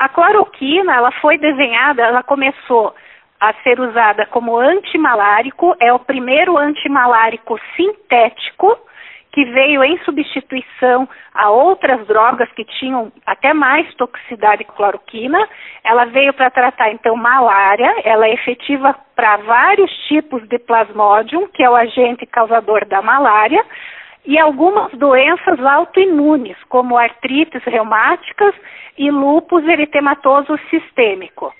A cloroquina, ela foi desenhada, ela começou a ser usada como antimalárico, é o primeiro antimalárico sintético que veio em substituição a outras drogas que tinham até mais toxicidade que cloroquina. Ela veio para tratar então malária, ela é efetiva para vários tipos de plasmodium, que é o agente causador da malária, e algumas doenças autoimunes, como artrites reumáticas e lúpus eritematoso sistêmico.